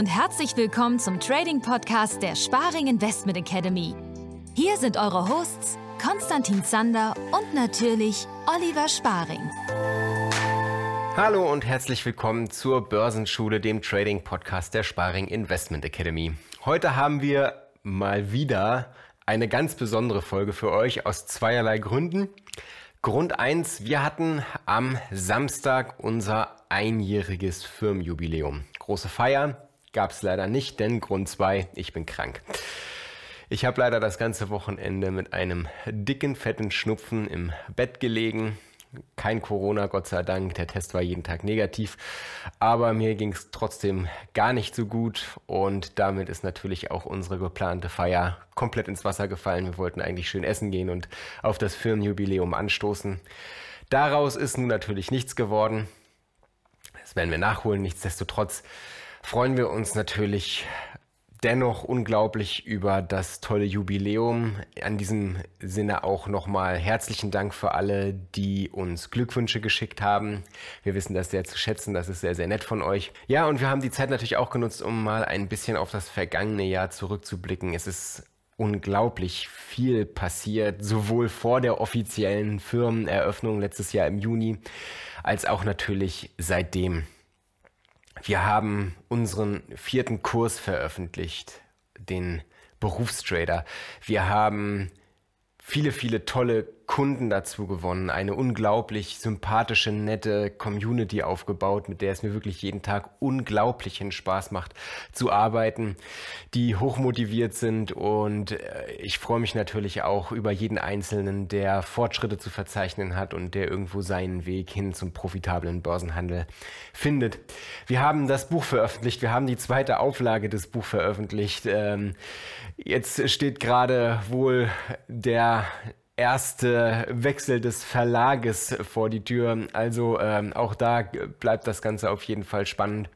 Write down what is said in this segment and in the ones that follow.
und herzlich willkommen zum Trading Podcast der Sparing Investment Academy. Hier sind eure Hosts Konstantin Zander und natürlich Oliver Sparing. Hallo und herzlich willkommen zur Börsenschule, dem Trading Podcast der Sparing Investment Academy. Heute haben wir mal wieder eine ganz besondere Folge für euch aus zweierlei Gründen. Grund 1, wir hatten am Samstag unser einjähriges Firmenjubiläum. Große Feier gab es leider nicht, denn Grund 2, ich bin krank. Ich habe leider das ganze Wochenende mit einem dicken, fetten Schnupfen im Bett gelegen. Kein Corona, Gott sei Dank. Der Test war jeden Tag negativ. Aber mir ging es trotzdem gar nicht so gut. Und damit ist natürlich auch unsere geplante Feier komplett ins Wasser gefallen. Wir wollten eigentlich schön essen gehen und auf das Firmenjubiläum anstoßen. Daraus ist nun natürlich nichts geworden. Das werden wir nachholen. Nichtsdestotrotz freuen wir uns natürlich dennoch unglaublich über das tolle Jubiläum. An diesem Sinne auch nochmal herzlichen Dank für alle, die uns Glückwünsche geschickt haben. Wir wissen das sehr zu schätzen, das ist sehr, sehr nett von euch. Ja, und wir haben die Zeit natürlich auch genutzt, um mal ein bisschen auf das vergangene Jahr zurückzublicken. Es ist unglaublich viel passiert, sowohl vor der offiziellen Firmeneröffnung letztes Jahr im Juni, als auch natürlich seitdem. Wir haben unseren vierten Kurs veröffentlicht, den Berufstrader. Wir haben viele, viele tolle Kunden dazu gewonnen, eine unglaublich sympathische, nette Community aufgebaut, mit der es mir wirklich jeden Tag unglaublichen Spaß macht zu arbeiten, die hochmotiviert sind und äh, ich freue mich natürlich auch über jeden Einzelnen, der Fortschritte zu verzeichnen hat und der irgendwo seinen Weg hin zum profitablen Börsenhandel findet. Wir haben das Buch veröffentlicht, wir haben die zweite Auflage des Buchs veröffentlicht. Ähm, jetzt steht gerade wohl der erste Wechsel des Verlages vor die Tür. Also ähm, auch da bleibt das Ganze auf jeden Fall spannend.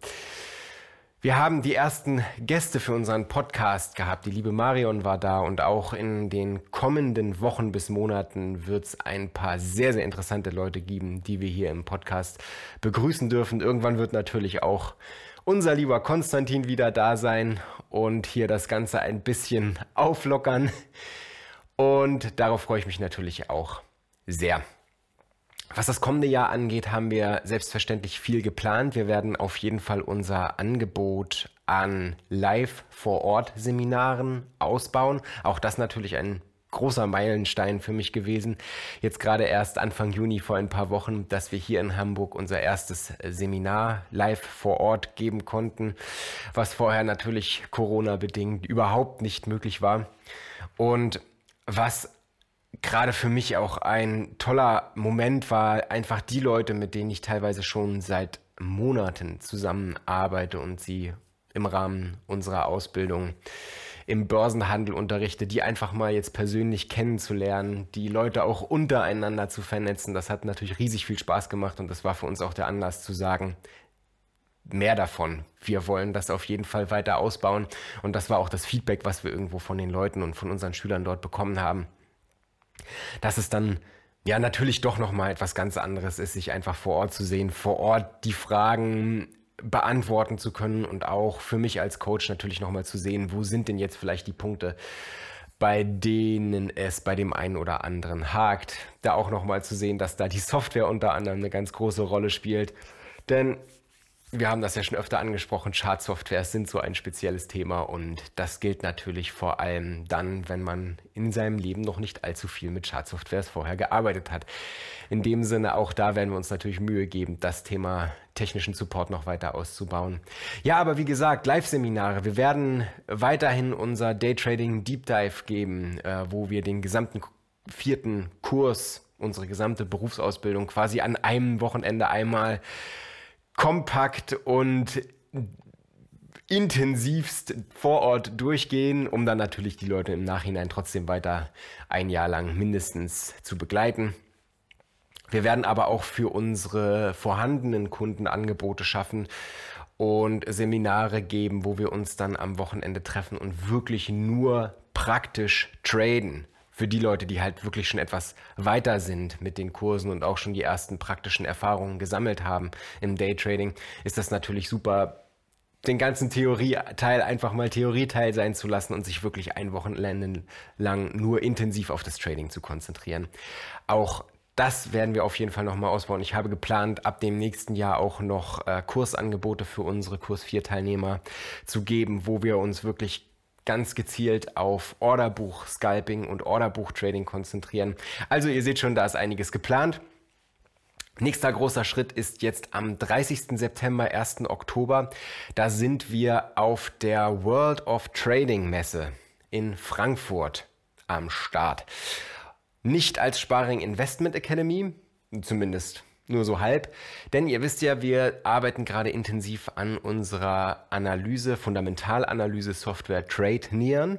Wir haben die ersten Gäste für unseren Podcast gehabt. Die liebe Marion war da und auch in den kommenden Wochen bis Monaten wird es ein paar sehr, sehr interessante Leute geben, die wir hier im Podcast begrüßen dürfen. Irgendwann wird natürlich auch unser lieber Konstantin wieder da sein und hier das Ganze ein bisschen auflockern. Und darauf freue ich mich natürlich auch sehr. Was das kommende Jahr angeht, haben wir selbstverständlich viel geplant. Wir werden auf jeden Fall unser Angebot an Live-vor-Ort-Seminaren ausbauen. Auch das natürlich ein großer Meilenstein für mich gewesen. Jetzt gerade erst Anfang Juni vor ein paar Wochen, dass wir hier in Hamburg unser erstes Seminar live vor Ort geben konnten, was vorher natürlich Corona bedingt überhaupt nicht möglich war. Und was gerade für mich auch ein toller Moment war, einfach die Leute, mit denen ich teilweise schon seit Monaten zusammenarbeite und sie im Rahmen unserer Ausbildung im Börsenhandel unterrichte, die einfach mal jetzt persönlich kennenzulernen, die Leute auch untereinander zu vernetzen. Das hat natürlich riesig viel Spaß gemacht und das war für uns auch der Anlass zu sagen, mehr davon. Wir wollen das auf jeden Fall weiter ausbauen. Und das war auch das Feedback, was wir irgendwo von den Leuten und von unseren Schülern dort bekommen haben. Dass es dann ja natürlich doch nochmal etwas ganz anderes ist, sich einfach vor Ort zu sehen, vor Ort die Fragen beantworten zu können und auch für mich als Coach natürlich nochmal zu sehen, wo sind denn jetzt vielleicht die Punkte, bei denen es bei dem einen oder anderen hakt. Da auch nochmal zu sehen, dass da die Software unter anderem eine ganz große Rolle spielt. Denn wir haben das ja schon öfter angesprochen, Chartsoftwares sind so ein spezielles Thema und das gilt natürlich vor allem dann, wenn man in seinem Leben noch nicht allzu viel mit Chartsoftwares vorher gearbeitet hat. In dem Sinne, auch da werden wir uns natürlich Mühe geben, das Thema technischen Support noch weiter auszubauen. Ja, aber wie gesagt, Live-Seminare. Wir werden weiterhin unser Daytrading Deep Dive geben, äh, wo wir den gesamten vierten Kurs, unsere gesamte Berufsausbildung quasi an einem Wochenende einmal kompakt und intensivst vor Ort durchgehen, um dann natürlich die Leute im Nachhinein trotzdem weiter ein Jahr lang mindestens zu begleiten. Wir werden aber auch für unsere vorhandenen Kunden Angebote schaffen und Seminare geben, wo wir uns dann am Wochenende treffen und wirklich nur praktisch traden für die Leute, die halt wirklich schon etwas weiter sind mit den Kursen und auch schon die ersten praktischen Erfahrungen gesammelt haben im Daytrading, ist das natürlich super den ganzen Theorieteil einfach mal Theorieteil sein zu lassen und sich wirklich ein Wochenende lang nur intensiv auf das Trading zu konzentrieren. Auch das werden wir auf jeden Fall nochmal ausbauen. Ich habe geplant, ab dem nächsten Jahr auch noch äh, Kursangebote für unsere Kurs 4 Teilnehmer zu geben, wo wir uns wirklich ganz gezielt auf Orderbuch Scalping und Orderbuch Trading konzentrieren. Also ihr seht schon, da ist einiges geplant. Nächster großer Schritt ist jetzt am 30. September, 1. Oktober. Da sind wir auf der World of Trading Messe in Frankfurt am Start. Nicht als Sparing Investment Academy, zumindest nur so halb, denn ihr wisst ja, wir arbeiten gerade intensiv an unserer Analyse, Fundamentalanalyse Software Trade Nieren.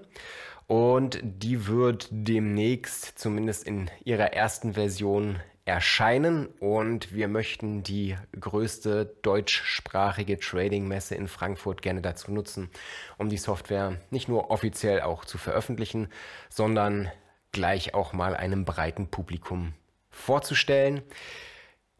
Und die wird demnächst, zumindest in ihrer ersten Version, erscheinen und wir möchten die größte deutschsprachige Trading-Messe in Frankfurt gerne dazu nutzen, um die Software nicht nur offiziell auch zu veröffentlichen, sondern gleich auch mal einem breiten Publikum vorzustellen.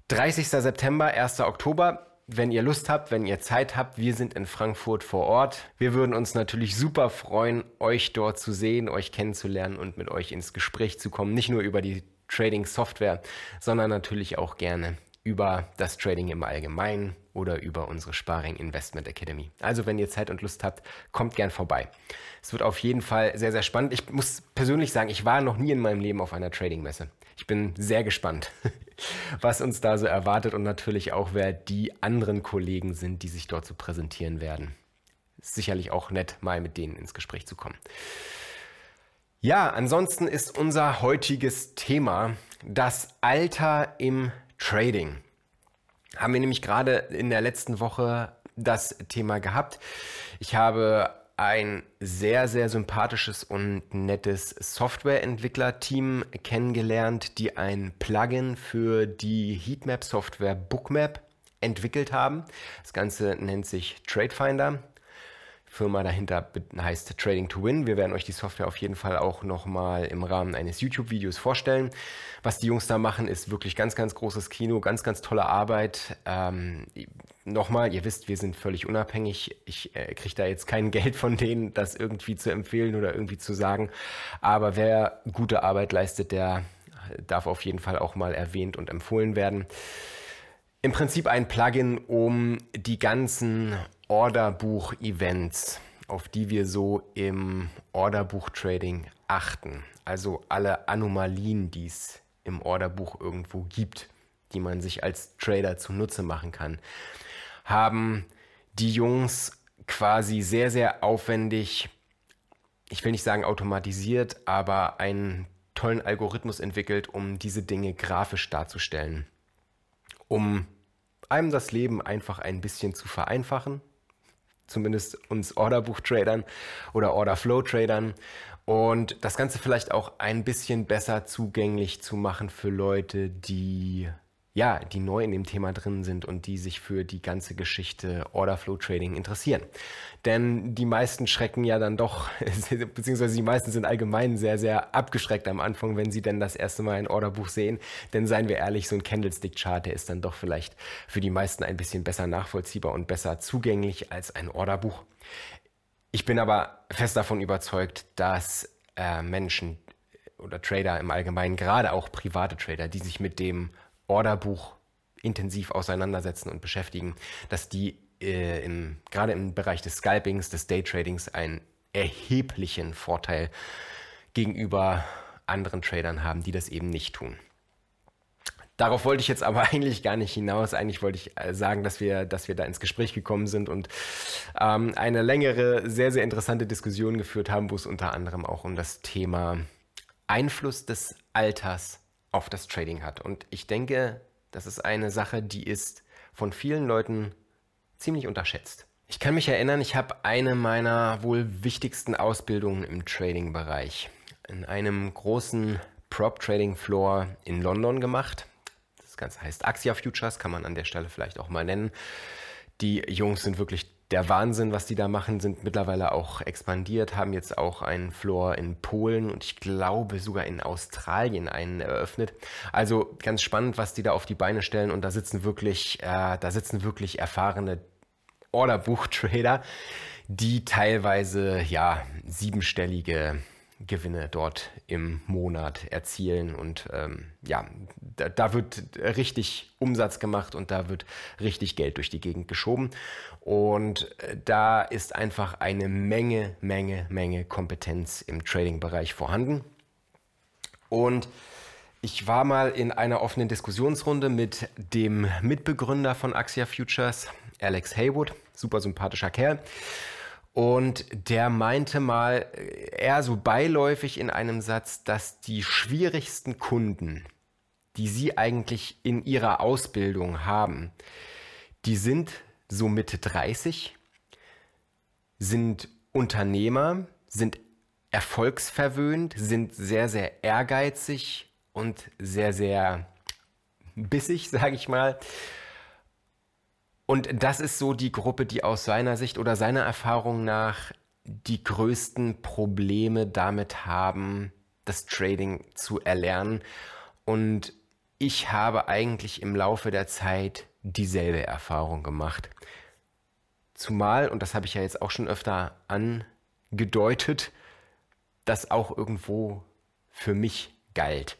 30. September, 1. Oktober. Wenn ihr Lust habt, wenn ihr Zeit habt, wir sind in Frankfurt vor Ort. Wir würden uns natürlich super freuen, euch dort zu sehen, euch kennenzulernen und mit euch ins Gespräch zu kommen. Nicht nur über die Trading Software, sondern natürlich auch gerne über das Trading im Allgemeinen oder über unsere Sparing Investment Academy. Also wenn ihr Zeit und Lust habt, kommt gern vorbei. Es wird auf jeden Fall sehr, sehr spannend. Ich muss persönlich sagen, ich war noch nie in meinem Leben auf einer Trading-Messe. Ich bin sehr gespannt, was uns da so erwartet und natürlich auch, wer die anderen Kollegen sind, die sich dort so präsentieren werden. Ist sicherlich auch nett, mal mit denen ins Gespräch zu kommen. Ja, ansonsten ist unser heutiges Thema das Alter im Trading. Haben wir nämlich gerade in der letzten Woche das Thema gehabt. Ich habe ein sehr, sehr sympathisches und nettes Softwareentwicklerteam kennengelernt, die ein Plugin für die Heatmap-Software Bookmap entwickelt haben. Das Ganze nennt sich TradeFinder. Firma dahinter heißt Trading to Win. Wir werden euch die Software auf jeden Fall auch nochmal im Rahmen eines YouTube-Videos vorstellen. Was die Jungs da machen, ist wirklich ganz, ganz großes Kino, ganz, ganz tolle Arbeit. Ähm, nochmal, ihr wisst, wir sind völlig unabhängig. Ich äh, kriege da jetzt kein Geld von denen, das irgendwie zu empfehlen oder irgendwie zu sagen. Aber wer gute Arbeit leistet, der darf auf jeden Fall auch mal erwähnt und empfohlen werden. Im Prinzip ein Plugin, um die ganzen Orderbuch-Events, auf die wir so im Orderbuch-Trading achten. Also alle Anomalien, die es im Orderbuch irgendwo gibt, die man sich als Trader zunutze machen kann, haben die Jungs quasi sehr, sehr aufwendig, ich will nicht sagen automatisiert, aber einen tollen Algorithmus entwickelt, um diese Dinge grafisch darzustellen. Um einem das Leben einfach ein bisschen zu vereinfachen zumindest uns Orderbuch-Tradern oder Order-Flow-Tradern. Und das Ganze vielleicht auch ein bisschen besser zugänglich zu machen für Leute, die ja, die neu in dem Thema drin sind und die sich für die ganze Geschichte Order Flow Trading interessieren. Denn die meisten schrecken ja dann doch, beziehungsweise die meisten sind allgemein sehr, sehr abgeschreckt am Anfang, wenn sie denn das erste Mal ein Orderbuch sehen. Denn seien wir ehrlich, so ein Candlestick-Chart, der ist dann doch vielleicht für die meisten ein bisschen besser nachvollziehbar und besser zugänglich als ein Orderbuch. Ich bin aber fest davon überzeugt, dass äh, Menschen oder Trader im Allgemeinen, gerade auch private Trader, die sich mit dem Orderbuch intensiv auseinandersetzen und beschäftigen, dass die äh, im, gerade im Bereich des Scalpings, des Daytradings einen erheblichen Vorteil gegenüber anderen Tradern haben, die das eben nicht tun. Darauf wollte ich jetzt aber eigentlich gar nicht hinaus. Eigentlich wollte ich äh, sagen, dass wir, dass wir da ins Gespräch gekommen sind und ähm, eine längere, sehr, sehr interessante Diskussion geführt haben, wo es unter anderem auch um das Thema Einfluss des Alters auf das Trading hat. Und ich denke, das ist eine Sache, die ist von vielen Leuten ziemlich unterschätzt. Ich kann mich erinnern, ich habe eine meiner wohl wichtigsten Ausbildungen im Trading-Bereich in einem großen Prop-Trading-Floor in London gemacht. Das Ganze heißt Axia Futures, kann man an der Stelle vielleicht auch mal nennen. Die Jungs sind wirklich der Wahnsinn, was die da machen, sind mittlerweile auch expandiert, haben jetzt auch einen Floor in Polen und ich glaube sogar in Australien einen eröffnet. Also ganz spannend, was die da auf die Beine stellen und da sitzen wirklich, äh, da sitzen wirklich erfahrene Orderbuch-Trader, die teilweise ja siebenstellige Gewinne dort im Monat erzielen. Und ähm, ja, da, da, wird richtig Umsatz gemacht und da wird richtig Geld durch die Gegend geschoben. Und äh, da ist einfach eine Menge, Menge, Menge Kompetenz im Trading-Bereich vorhanden. Und ich war mal in einer offenen Diskussionsrunde mit dem Mitbegründer von Axia Futures, Alex Haywood, super sympathischer Kerl. Und der meinte mal eher so beiläufig in einem Satz, dass die schwierigsten Kunden, die sie eigentlich in ihrer Ausbildung haben, die sind so Mitte 30, sind Unternehmer, sind erfolgsverwöhnt, sind sehr, sehr ehrgeizig und sehr, sehr bissig, sage ich mal. Und das ist so die Gruppe, die aus seiner Sicht oder seiner Erfahrung nach die größten Probleme damit haben, das Trading zu erlernen. Und ich habe eigentlich im Laufe der Zeit dieselbe Erfahrung gemacht. Zumal, und das habe ich ja jetzt auch schon öfter angedeutet, das auch irgendwo für mich galt.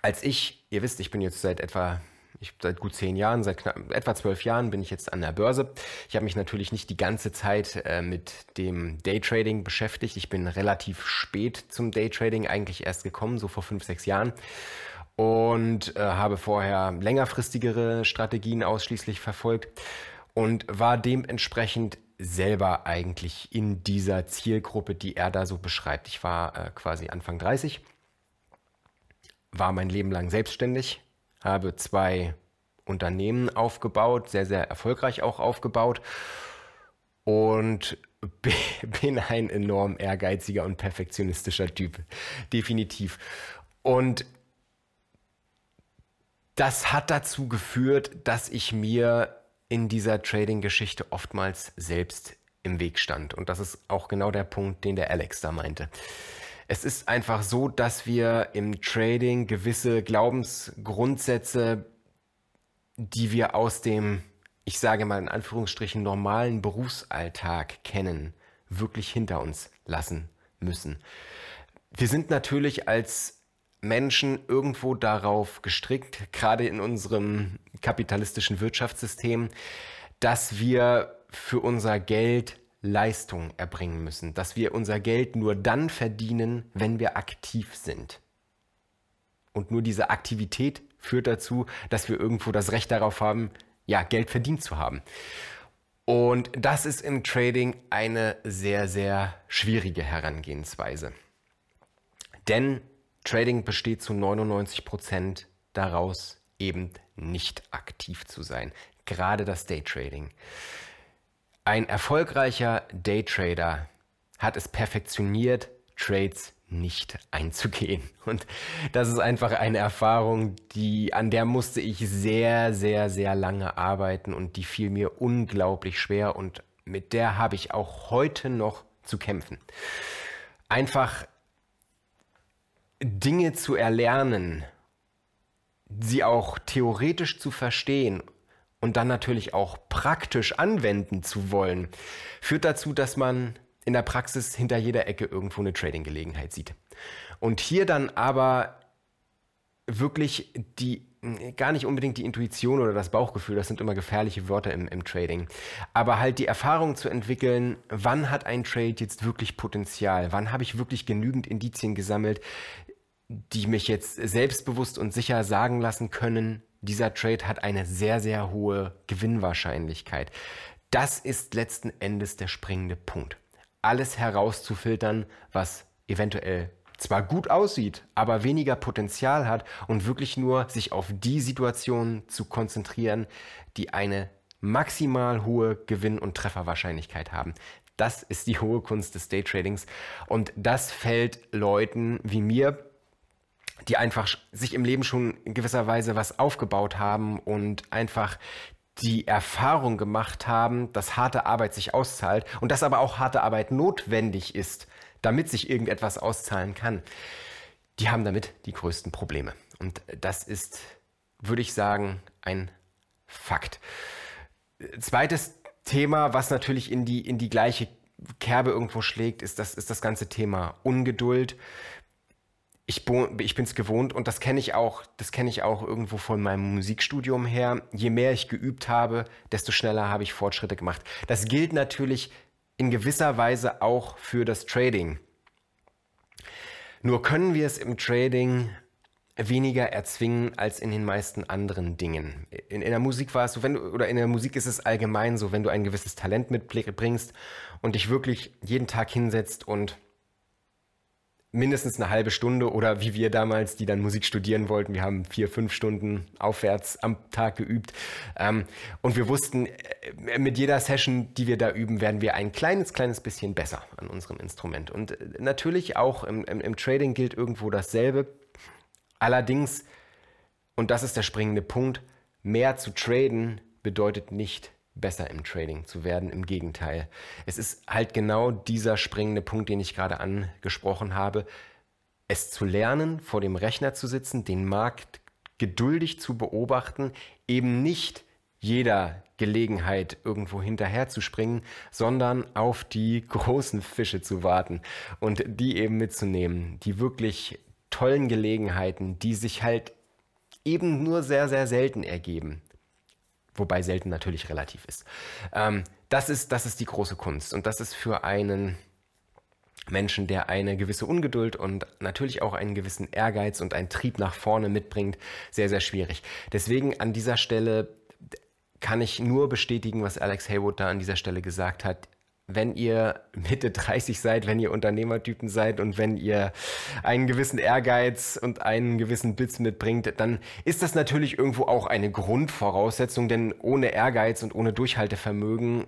Als ich, ihr wisst, ich bin jetzt seit etwa ich, seit gut zehn Jahren, seit knapp, etwa zwölf Jahren bin ich jetzt an der Börse. Ich habe mich natürlich nicht die ganze Zeit äh, mit dem Daytrading beschäftigt. Ich bin relativ spät zum Daytrading eigentlich erst gekommen, so vor fünf, sechs Jahren. Und äh, habe vorher längerfristigere Strategien ausschließlich verfolgt und war dementsprechend selber eigentlich in dieser Zielgruppe, die er da so beschreibt. Ich war äh, quasi Anfang 30, war mein Leben lang selbstständig, habe zwei Unternehmen aufgebaut, sehr, sehr erfolgreich auch aufgebaut und bin ein enorm ehrgeiziger und perfektionistischer Typ, definitiv. Und das hat dazu geführt, dass ich mir in dieser Trading-Geschichte oftmals selbst im Weg stand. Und das ist auch genau der Punkt, den der Alex da meinte. Es ist einfach so, dass wir im Trading gewisse Glaubensgrundsätze, die wir aus dem, ich sage mal in Anführungsstrichen, normalen Berufsalltag kennen, wirklich hinter uns lassen müssen. Wir sind natürlich als Menschen irgendwo darauf gestrickt, gerade in unserem kapitalistischen Wirtschaftssystem, dass wir für unser Geld Leistung erbringen müssen, dass wir unser Geld nur dann verdienen, wenn wir aktiv sind. Und nur diese Aktivität führt dazu, dass wir irgendwo das Recht darauf haben, ja, Geld verdient zu haben. Und das ist im Trading eine sehr, sehr schwierige Herangehensweise. Denn Trading besteht zu 99 Prozent daraus, eben nicht aktiv zu sein. Gerade das Daytrading. Ein erfolgreicher Daytrader hat es perfektioniert, Trades nicht einzugehen. Und das ist einfach eine Erfahrung, die, an der musste ich sehr, sehr, sehr lange arbeiten und die fiel mir unglaublich schwer und mit der habe ich auch heute noch zu kämpfen. Einfach Dinge zu erlernen, sie auch theoretisch zu verstehen und dann natürlich auch praktisch anwenden zu wollen, führt dazu, dass man in der Praxis hinter jeder Ecke irgendwo eine Trading-Gelegenheit sieht. Und hier dann aber wirklich die, gar nicht unbedingt die Intuition oder das Bauchgefühl, das sind immer gefährliche Wörter im, im Trading, aber halt die Erfahrung zu entwickeln, wann hat ein Trade jetzt wirklich Potenzial, wann habe ich wirklich genügend Indizien gesammelt, die mich jetzt selbstbewusst und sicher sagen lassen können, dieser Trade hat eine sehr, sehr hohe Gewinnwahrscheinlichkeit. Das ist letzten Endes der springende Punkt. Alles herauszufiltern, was eventuell zwar gut aussieht, aber weniger Potenzial hat und wirklich nur sich auf die Situationen zu konzentrieren, die eine maximal hohe Gewinn- und Trefferwahrscheinlichkeit haben. Das ist die hohe Kunst des Daytradings und das fällt Leuten wie mir die einfach sich im Leben schon in gewisser Weise was aufgebaut haben und einfach die Erfahrung gemacht haben, dass harte Arbeit sich auszahlt und dass aber auch harte Arbeit notwendig ist, damit sich irgendetwas auszahlen kann, die haben damit die größten Probleme. Und das ist, würde ich sagen, ein Fakt. Zweites Thema, was natürlich in die, in die gleiche Kerbe irgendwo schlägt, ist das, ist das ganze Thema Ungeduld. Ich, ich bin es gewohnt und das kenne ich auch, das kenne ich auch irgendwo von meinem Musikstudium her. Je mehr ich geübt habe, desto schneller habe ich Fortschritte gemacht. Das gilt natürlich in gewisser Weise auch für das Trading. Nur können wir es im Trading weniger erzwingen als in den meisten anderen Dingen. In, in der Musik war es so, wenn du, oder in der Musik ist es allgemein so, wenn du ein gewisses Talent mitbringst und dich wirklich jeden Tag hinsetzt und mindestens eine halbe Stunde oder wie wir damals, die dann Musik studieren wollten, wir haben vier, fünf Stunden aufwärts am Tag geübt. Ähm, und wir wussten, äh, mit jeder Session, die wir da üben, werden wir ein kleines, kleines bisschen besser an unserem Instrument. Und äh, natürlich auch im, im, im Trading gilt irgendwo dasselbe. Allerdings, und das ist der springende Punkt, mehr zu traden bedeutet nicht besser im Trading zu werden. Im Gegenteil. Es ist halt genau dieser springende Punkt, den ich gerade angesprochen habe. Es zu lernen, vor dem Rechner zu sitzen, den Markt geduldig zu beobachten, eben nicht jeder Gelegenheit irgendwo hinterher zu springen, sondern auf die großen Fische zu warten und die eben mitzunehmen, die wirklich tollen Gelegenheiten, die sich halt eben nur sehr, sehr selten ergeben. Wobei selten natürlich relativ ist. Ähm, das ist. Das ist die große Kunst. Und das ist für einen Menschen, der eine gewisse Ungeduld und natürlich auch einen gewissen Ehrgeiz und einen Trieb nach vorne mitbringt, sehr, sehr schwierig. Deswegen an dieser Stelle kann ich nur bestätigen, was Alex Haywood da an dieser Stelle gesagt hat wenn ihr Mitte 30 seid, wenn ihr Unternehmertypen seid und wenn ihr einen gewissen Ehrgeiz und einen gewissen Blitz mitbringt, dann ist das natürlich irgendwo auch eine Grundvoraussetzung, denn ohne Ehrgeiz und ohne Durchhaltevermögen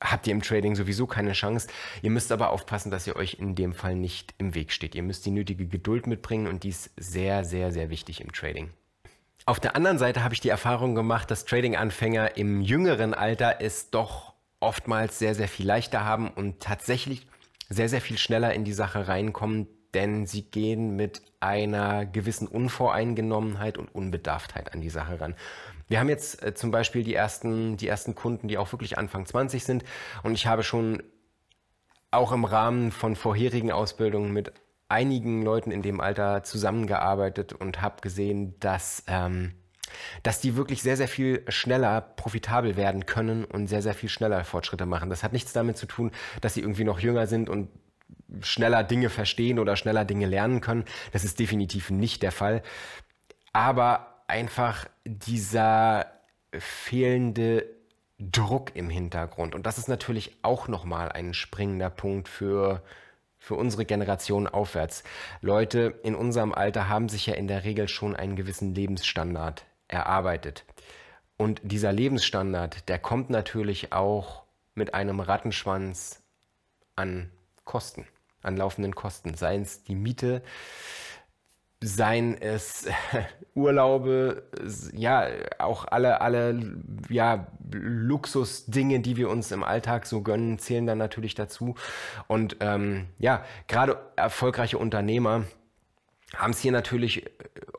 habt ihr im Trading sowieso keine Chance. Ihr müsst aber aufpassen, dass ihr euch in dem Fall nicht im Weg steht. Ihr müsst die nötige Geduld mitbringen und die ist sehr, sehr, sehr wichtig im Trading. Auf der anderen Seite habe ich die Erfahrung gemacht, dass Trading-Anfänger im jüngeren Alter es doch oftmals sehr, sehr viel leichter haben und tatsächlich sehr, sehr viel schneller in die Sache reinkommen, denn sie gehen mit einer gewissen Unvoreingenommenheit und Unbedarftheit an die Sache ran. Wir haben jetzt äh, zum Beispiel die ersten, die ersten Kunden, die auch wirklich Anfang 20 sind und ich habe schon auch im Rahmen von vorherigen Ausbildungen mit einigen Leuten in dem Alter zusammengearbeitet und habe gesehen, dass ähm, dass die wirklich sehr, sehr viel schneller profitabel werden können und sehr, sehr viel schneller Fortschritte machen. Das hat nichts damit zu tun, dass sie irgendwie noch jünger sind und schneller Dinge verstehen oder schneller Dinge lernen können. Das ist definitiv nicht der Fall. Aber einfach dieser fehlende Druck im Hintergrund. Und das ist natürlich auch nochmal ein springender Punkt für, für unsere Generation aufwärts. Leute in unserem Alter haben sich ja in der Regel schon einen gewissen Lebensstandard erarbeitet. Und dieser Lebensstandard, der kommt natürlich auch mit einem Rattenschwanz an Kosten, an laufenden Kosten. Seien es die Miete, seien es Urlaube, ja, auch alle, alle ja, Luxusdinge, die wir uns im Alltag so gönnen, zählen dann natürlich dazu. Und ähm, ja, gerade erfolgreiche Unternehmer, haben es hier natürlich äh,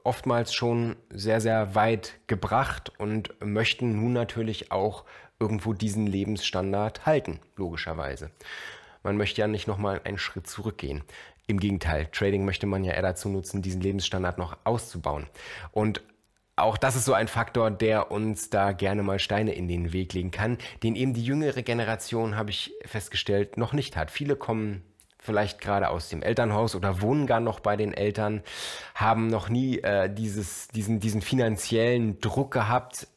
oftmals schon sehr, sehr weit gebracht und möchten nun natürlich auch irgendwo diesen Lebensstandard halten, logischerweise. Man möchte ja nicht nochmal einen Schritt zurückgehen. Im Gegenteil, Trading möchte man ja eher dazu nutzen, diesen Lebensstandard noch auszubauen. Und auch das ist so ein Faktor, der uns da gerne mal Steine in den Weg legen kann, den eben die jüngere Generation, habe ich festgestellt, noch nicht hat. Viele kommen vielleicht gerade aus dem Elternhaus oder wohnen gar noch bei den Eltern, haben noch nie äh, dieses, diesen, diesen finanziellen Druck gehabt,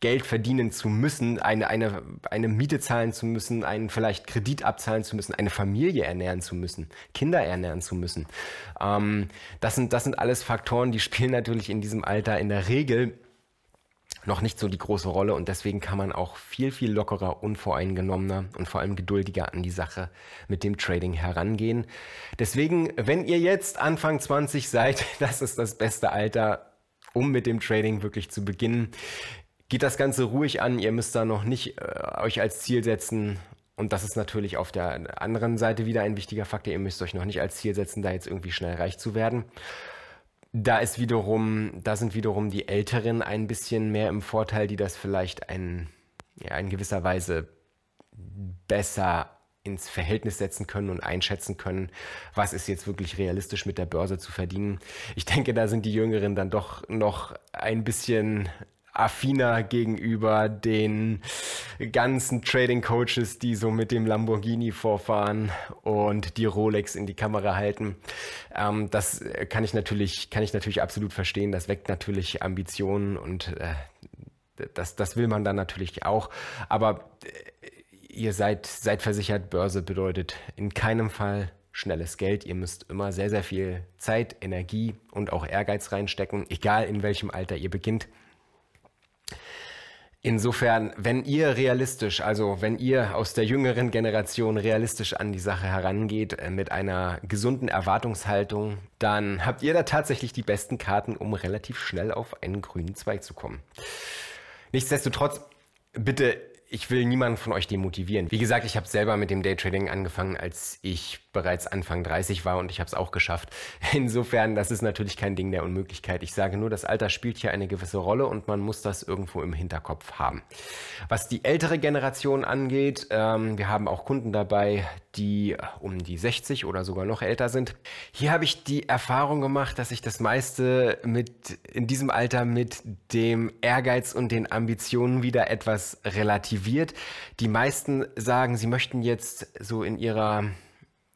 Geld verdienen zu müssen, eine, eine, eine Miete zahlen zu müssen, einen vielleicht Kredit abzahlen zu müssen, eine Familie ernähren zu müssen, Kinder ernähren zu müssen. Ähm, das, sind, das sind alles Faktoren, die spielen natürlich in diesem Alter in der Regel noch nicht so die große Rolle und deswegen kann man auch viel, viel lockerer, unvoreingenommener und vor allem geduldiger an die Sache mit dem Trading herangehen. Deswegen, wenn ihr jetzt Anfang 20 seid, das ist das beste Alter, um mit dem Trading wirklich zu beginnen. Geht das Ganze ruhig an, ihr müsst da noch nicht äh, euch als Ziel setzen, und das ist natürlich auf der anderen Seite wieder ein wichtiger Faktor. Ihr müsst euch noch nicht als Ziel setzen, da jetzt irgendwie schnell reich zu werden. Da ist wiederum, da sind wiederum die Älteren ein bisschen mehr im Vorteil, die das vielleicht ein ja, in gewisser Weise besser ins Verhältnis setzen können und einschätzen können, was ist jetzt wirklich realistisch mit der Börse zu verdienen. Ich denke, da sind die Jüngeren dann doch noch ein bisschen affiner gegenüber den ganzen Trading Coaches, die so mit dem Lamborghini vorfahren und die Rolex in die Kamera halten. Ähm, das kann ich natürlich, kann ich natürlich absolut verstehen. Das weckt natürlich Ambitionen und äh, das, das will man dann natürlich auch. Aber äh, ihr seid, seid versichert, Börse bedeutet in keinem Fall schnelles Geld. Ihr müsst immer sehr, sehr viel Zeit, Energie und auch Ehrgeiz reinstecken, egal in welchem Alter ihr beginnt. Insofern, wenn ihr realistisch, also wenn ihr aus der jüngeren Generation realistisch an die Sache herangeht, äh, mit einer gesunden Erwartungshaltung, dann habt ihr da tatsächlich die besten Karten, um relativ schnell auf einen grünen Zweig zu kommen. Nichtsdestotrotz, bitte ich will niemanden von euch demotivieren. Wie gesagt, ich habe selber mit dem Daytrading angefangen, als ich bereits Anfang 30 war und ich habe es auch geschafft. Insofern, das ist natürlich kein Ding der Unmöglichkeit. Ich sage nur, das Alter spielt hier eine gewisse Rolle und man muss das irgendwo im Hinterkopf haben. Was die ältere Generation angeht, ähm, wir haben auch Kunden dabei, die um die 60 oder sogar noch älter sind. Hier habe ich die Erfahrung gemacht, dass ich das meiste mit in diesem Alter mit dem Ehrgeiz und den Ambitionen wieder etwas relativiert. Die meisten sagen, sie möchten jetzt so in ihrer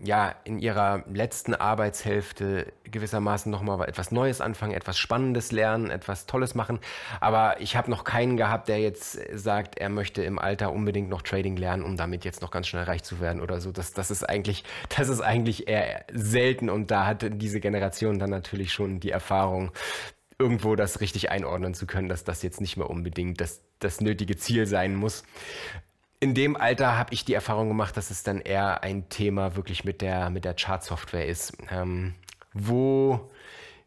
ja, in ihrer letzten Arbeitshälfte gewissermaßen nochmal etwas Neues anfangen, etwas Spannendes lernen, etwas Tolles machen. Aber ich habe noch keinen gehabt, der jetzt sagt, er möchte im Alter unbedingt noch Trading lernen, um damit jetzt noch ganz schnell reich zu werden oder so. Das, das ist eigentlich, das ist eigentlich eher selten und da hat diese Generation dann natürlich schon die Erfahrung, irgendwo das richtig einordnen zu können, dass das jetzt nicht mehr unbedingt das, das nötige Ziel sein muss in dem Alter habe ich die Erfahrung gemacht, dass es dann eher ein Thema wirklich mit der, mit der Chart-Software ist, ähm, wo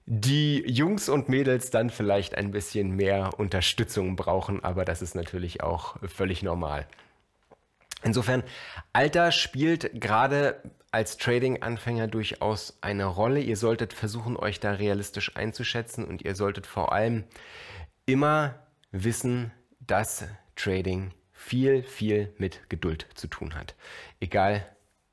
die Jungs und Mädels dann vielleicht ein bisschen mehr Unterstützung brauchen, aber das ist natürlich auch völlig normal. Insofern, Alter spielt gerade als Trading-Anfänger durchaus eine Rolle. Ihr solltet versuchen, euch da realistisch einzuschätzen und ihr solltet vor allem immer wissen, dass Trading viel, viel mit Geduld zu tun hat. Egal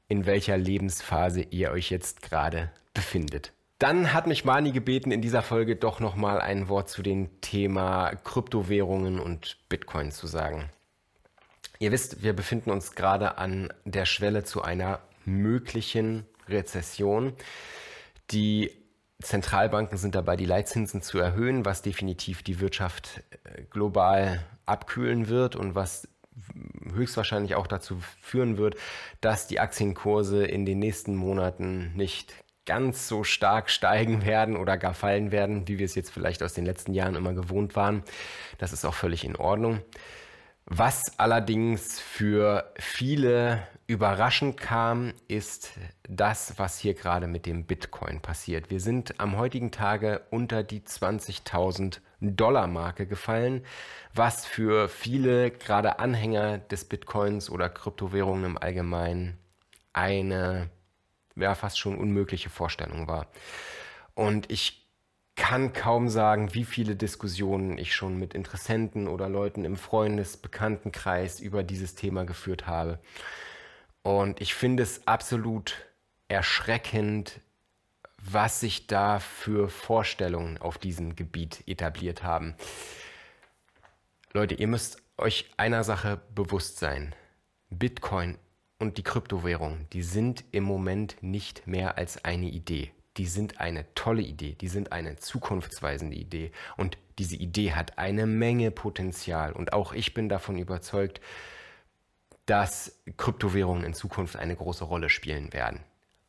in welcher Lebensphase ihr euch jetzt gerade befindet. Dann hat mich Mani gebeten, in dieser Folge doch nochmal ein Wort zu dem Thema Kryptowährungen und Bitcoin zu sagen. Ihr wisst, wir befinden uns gerade an der Schwelle zu einer möglichen Rezession. Die Zentralbanken sind dabei, die Leitzinsen zu erhöhen, was definitiv die Wirtschaft äh, global abkühlen wird und was höchstwahrscheinlich auch dazu führen wird, dass die Aktienkurse in den nächsten Monaten nicht ganz so stark steigen werden oder gar fallen werden, wie wir es jetzt vielleicht aus den letzten Jahren immer gewohnt waren. Das ist auch völlig in Ordnung. Was allerdings für viele überraschend kam, ist das, was hier gerade mit dem Bitcoin passiert. Wir sind am heutigen Tage unter die 20.000 Dollar Marke gefallen, was für viele gerade Anhänger des Bitcoins oder Kryptowährungen im Allgemeinen eine ja, fast schon unmögliche Vorstellung war. Und ich kann kaum sagen, wie viele Diskussionen ich schon mit Interessenten oder Leuten im Freundes-, Bekanntenkreis über dieses Thema geführt habe. Und ich finde es absolut erschreckend, was sich da für Vorstellungen auf diesem Gebiet etabliert haben. Leute, ihr müsst euch einer Sache bewusst sein. Bitcoin und die Kryptowährung, die sind im Moment nicht mehr als eine Idee die sind eine tolle Idee, die sind eine zukunftsweisende Idee und diese Idee hat eine Menge Potenzial und auch ich bin davon überzeugt, dass Kryptowährungen in Zukunft eine große Rolle spielen werden.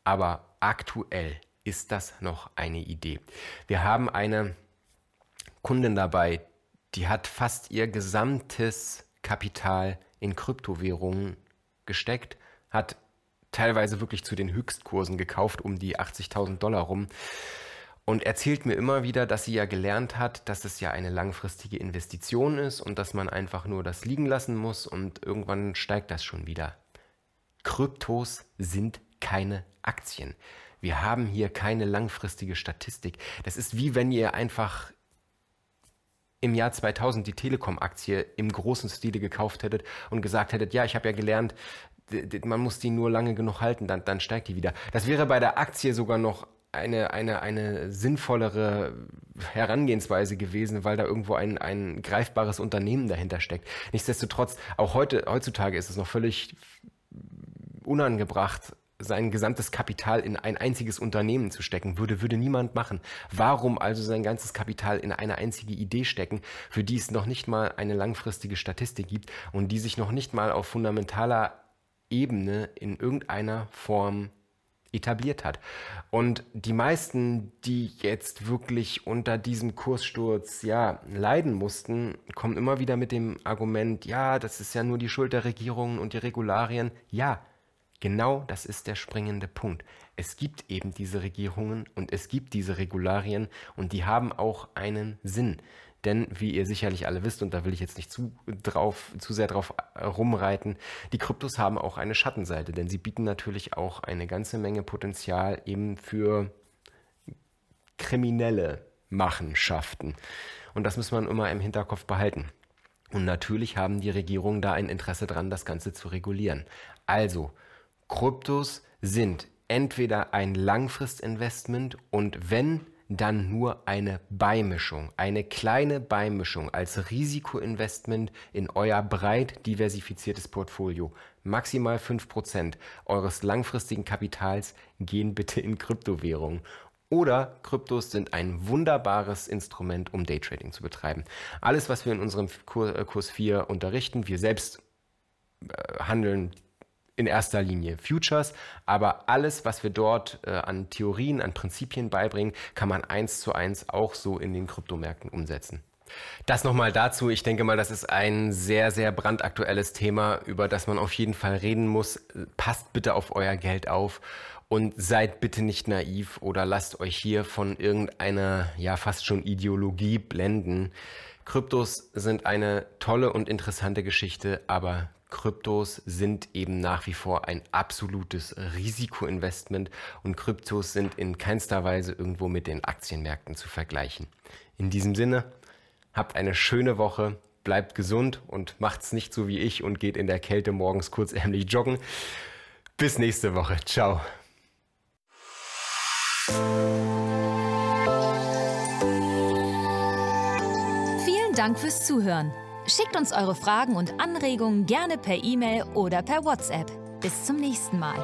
Aber aktuell ist das noch eine Idee. Wir haben eine Kundin dabei, die hat fast ihr gesamtes Kapital in Kryptowährungen gesteckt, hat teilweise wirklich zu den Höchstkursen gekauft, um die 80.000 Dollar rum. Und erzählt mir immer wieder, dass sie ja gelernt hat, dass es ja eine langfristige Investition ist und dass man einfach nur das liegen lassen muss und irgendwann steigt das schon wieder. Kryptos sind keine Aktien. Wir haben hier keine langfristige Statistik. Das ist wie wenn ihr einfach im Jahr 2000 die Telekom-Aktie im großen Stile gekauft hättet und gesagt hättet, ja, ich habe ja gelernt, man muss die nur lange genug halten, dann, dann steigt die wieder. Das wäre bei der Aktie sogar noch eine, eine, eine sinnvollere Herangehensweise gewesen, weil da irgendwo ein, ein greifbares Unternehmen dahinter steckt. Nichtsdestotrotz, auch heute, heutzutage ist es noch völlig unangebracht, sein gesamtes Kapital in ein einziges Unternehmen zu stecken, würde, würde niemand machen. Warum also sein ganzes Kapital in eine einzige Idee stecken, für die es noch nicht mal eine langfristige Statistik gibt und die sich noch nicht mal auf fundamentaler Ebene in irgendeiner Form etabliert hat. Und die meisten, die jetzt wirklich unter diesem Kurssturz ja leiden mussten, kommen immer wieder mit dem Argument, ja, das ist ja nur die Schuld der Regierungen und die Regularien. Ja, Genau das ist der springende Punkt. Es gibt eben diese Regierungen und es gibt diese Regularien und die haben auch einen Sinn. Denn wie ihr sicherlich alle wisst, und da will ich jetzt nicht zu, drauf, zu sehr drauf rumreiten, die Kryptos haben auch eine Schattenseite, denn sie bieten natürlich auch eine ganze Menge Potenzial eben für kriminelle Machenschaften. Und das muss man immer im Hinterkopf behalten. Und natürlich haben die Regierungen da ein Interesse dran, das Ganze zu regulieren. Also, Kryptos sind entweder ein Langfristinvestment und wenn, dann nur eine Beimischung, eine kleine Beimischung als Risikoinvestment in euer breit diversifiziertes Portfolio. Maximal 5% eures langfristigen Kapitals gehen bitte in Kryptowährungen. Oder Kryptos sind ein wunderbares Instrument, um Daytrading zu betreiben. Alles, was wir in unserem Kurs 4 unterrichten, wir selbst äh, handeln in erster Linie Futures, aber alles, was wir dort äh, an Theorien, an Prinzipien beibringen, kann man eins zu eins auch so in den Kryptomärkten umsetzen. Das nochmal dazu. Ich denke mal, das ist ein sehr, sehr brandaktuelles Thema, über das man auf jeden Fall reden muss. Passt bitte auf euer Geld auf und seid bitte nicht naiv oder lasst euch hier von irgendeiner, ja, fast schon Ideologie blenden. Kryptos sind eine tolle und interessante Geschichte, aber Kryptos sind eben nach wie vor ein absolutes Risikoinvestment und Kryptos sind in keinster Weise irgendwo mit den Aktienmärkten zu vergleichen. In diesem Sinne, habt eine schöne Woche, bleibt gesund und macht's nicht so wie ich und geht in der Kälte morgens kurzärmlich joggen. Bis nächste Woche. Ciao. Vielen Dank fürs Zuhören. Schickt uns eure Fragen und Anregungen gerne per E-Mail oder per WhatsApp. Bis zum nächsten Mal.